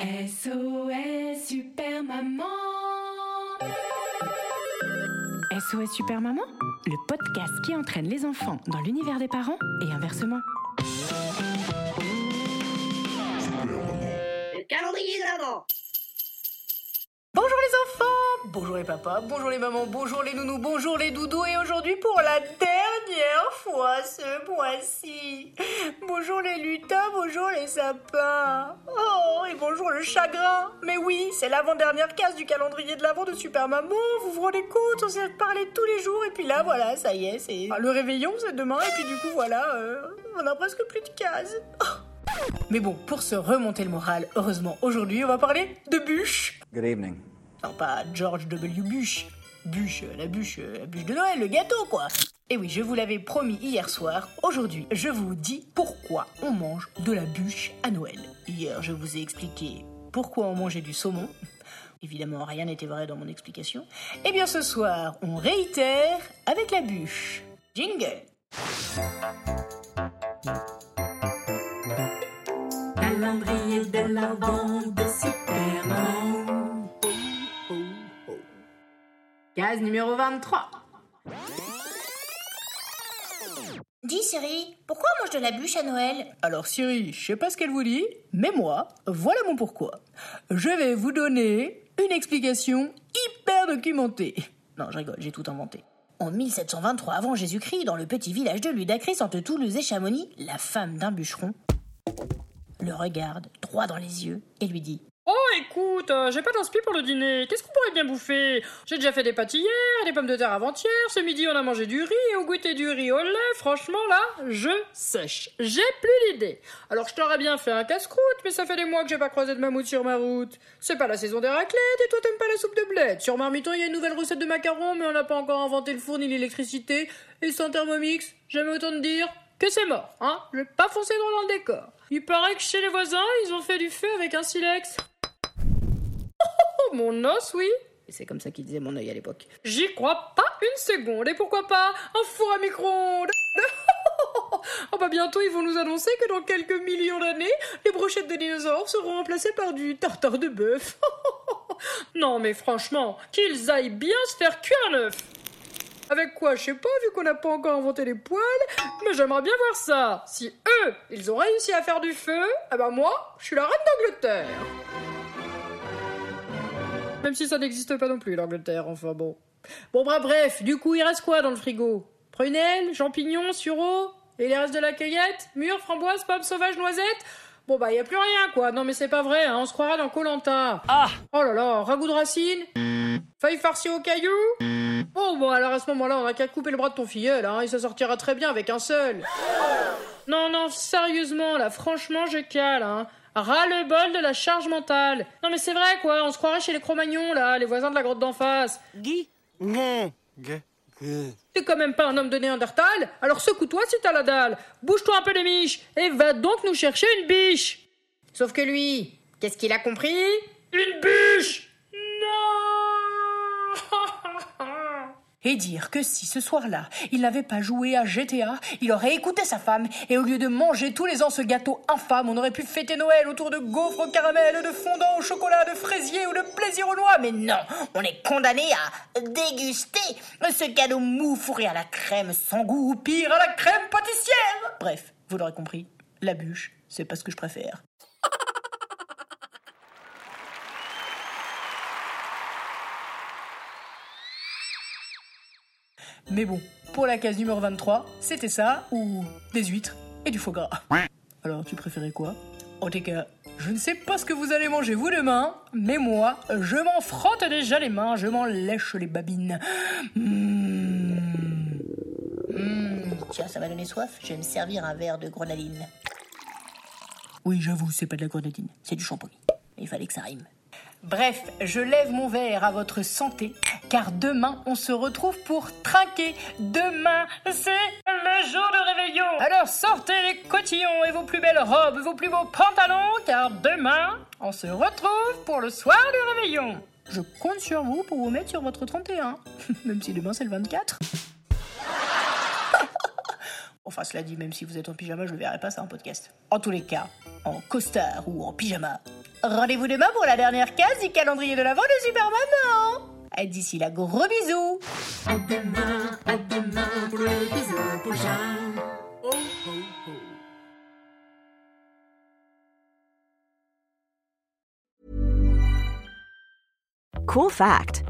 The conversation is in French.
SOS Super Maman SOS Super Maman, le podcast qui entraîne les enfants dans l'univers des parents et inversement. Le calendrier de l'avant Bonjour les enfants, bonjour les papas, bonjour les mamans, bonjour les nounous, bonjour les doudous et aujourd'hui pour la dernière fois ce mois-ci. Bonjour les lutins, bonjour les sapins. Oh, et bonjour le chagrin. Mais oui, c'est l'avant-dernière case du calendrier de l'avant de Super Maman. Vous vous rendez compte, on s'est parlé tous les jours et puis là voilà, ça y est, c'est le réveillon, c'est demain et puis du coup voilà, euh, on a presque plus de cases. Oh. Mais bon, pour se remonter le moral, heureusement aujourd'hui on va parler de bûches. Good evening. Non, pas George W. Bush. Bûche, la bûche, la bûche de Noël, le gâteau, quoi. Et oui, je vous l'avais promis hier soir. Aujourd'hui, je vous dis pourquoi on mange de la bûche à Noël. Hier, je vous ai expliqué pourquoi on mangeait du saumon. Évidemment, rien n'était vrai dans mon explication. Et bien ce soir, on réitère avec la bûche. Jingle. Calendrier de l'avant de Super Case numéro 23. Dis Siri, pourquoi on mange de la bûche à Noël? Alors Siri, je sais pas ce qu'elle vous dit, mais moi, voilà mon pourquoi. Je vais vous donner une explication hyper documentée. Non, je rigole, j'ai tout inventé. En 1723 avant Jésus-Christ, dans le petit village de Ludacris entre Toulouse et Chamonix, la femme d'un bûcheron le regarde droit dans les yeux et lui dit Oh, écoute, euh, j'ai pas d'inspi pour le dîner. Qu'est-ce qu'on pourrait bien bouffer? J'ai déjà fait des pâtes hier, des pommes de terre avant-hier. Ce midi, on a mangé du riz et au goûter du riz au lait. Franchement, là, je sèche. J'ai plus l'idée. Alors, je t'aurais bien fait un casse-croûte, mais ça fait des mois que j'ai pas croisé de mammouth sur ma route. C'est pas la saison des raclettes et toi, t'aimes pas la soupe de bled. Sur Marmiton, il y a une nouvelle recette de macarons, mais on n'a pas encore inventé le four ni l'électricité. Et sans thermomix, j'aime autant te dire que c'est mort, hein Je vais pas foncer droit dans le décor. Il paraît que chez les voisins, ils ont fait du feu avec un silex. Mon os, oui Et c'est comme ça qu'il disait mon œil à l'époque. J'y crois pas une seconde. Et pourquoi pas un four à micro-ondes? Oh bah bientôt ils vont nous annoncer que dans quelques millions d'années, les brochettes de dinosaures seront remplacées par du tartare de bœuf. non mais franchement, qu'ils aillent bien se faire cuire un œuf. Avec quoi, je sais pas, vu qu'on n'a pas encore inventé les poils, mais j'aimerais bien voir ça. Si eux, ils ont réussi à faire du feu, eh ben moi, je suis la reine d'Angleterre. Même si ça n'existe pas non plus, l'Angleterre, enfin bon. Bon, bah bref, du coup, il reste quoi dans le frigo? Prunelles, champignons, sureau Et les restes de la cueillette? Mûres, framboises, pommes sauvages, noisettes? Bon bah y a plus rien quoi. Non mais c'est pas vrai, hein, on se croira dans Colanta. Ah Oh là là, ragoût de racine? Feuille farcie au caillou? Oh bon alors à ce moment-là on a qu'à couper le bras de ton filleul, hein, il se sortira très bien avec un seul. Non non, sérieusement là, franchement je cale, hein. Ras le bol de la charge mentale. Non mais c'est vrai quoi, on se croirait chez les Cro-Magnons là, les voisins de la grotte d'en face. Guy T'es quand même pas un homme de Néandertal, alors secoue-toi si t'as la dalle. Bouge-toi un peu les miches et va donc nous chercher une biche. Sauf que lui, qu'est-ce qu'il a compris? Une bûche Et dire que si ce soir-là, il n'avait pas joué à GTA, il aurait écouté sa femme, et au lieu de manger tous les ans ce gâteau infâme, on aurait pu fêter Noël autour de gaufres au caramel, de fondant au chocolat, de fraisier ou de plaisir aux noix. Mais non, on est condamné à déguster ce cadeau mou fourré à la crème sans goût ou pire à la crème pâtissière. Bref, vous l'aurez compris, la bûche, c'est pas ce que je préfère. Mais bon, pour la case numéro 23, c'était ça, ou des huîtres et du foie gras. Alors, tu préférais quoi? En tout cas, je ne sais pas ce que vous allez manger vous demain, mais moi, je m'en frotte déjà les mains, je m'en lèche les babines. Mmh. Mmh, Tiens, ça m'a donné soif, je vais me servir un verre de grenaline. Oui, j'avoue, c'est pas de la grenadine, c'est du shampoing. Il fallait que ça rime. Bref, je lève mon verre à votre santé, car demain on se retrouve pour trinquer. Demain, c'est le jour de réveillon. Alors sortez les cotillons et vos plus belles robes, vos plus beaux pantalons, car demain on se retrouve pour le soir du réveillon. Je compte sur vous pour vous mettre sur votre 31, même si demain c'est le 24. Enfin, cela dit, même si vous êtes en pyjama, je ne verrai pas ça en podcast. En tous les cas, en costard ou en pyjama. Rendez-vous demain pour la dernière case du calendrier de l'avant de Super Maman. Et D'ici là, gros bisous. Cool fact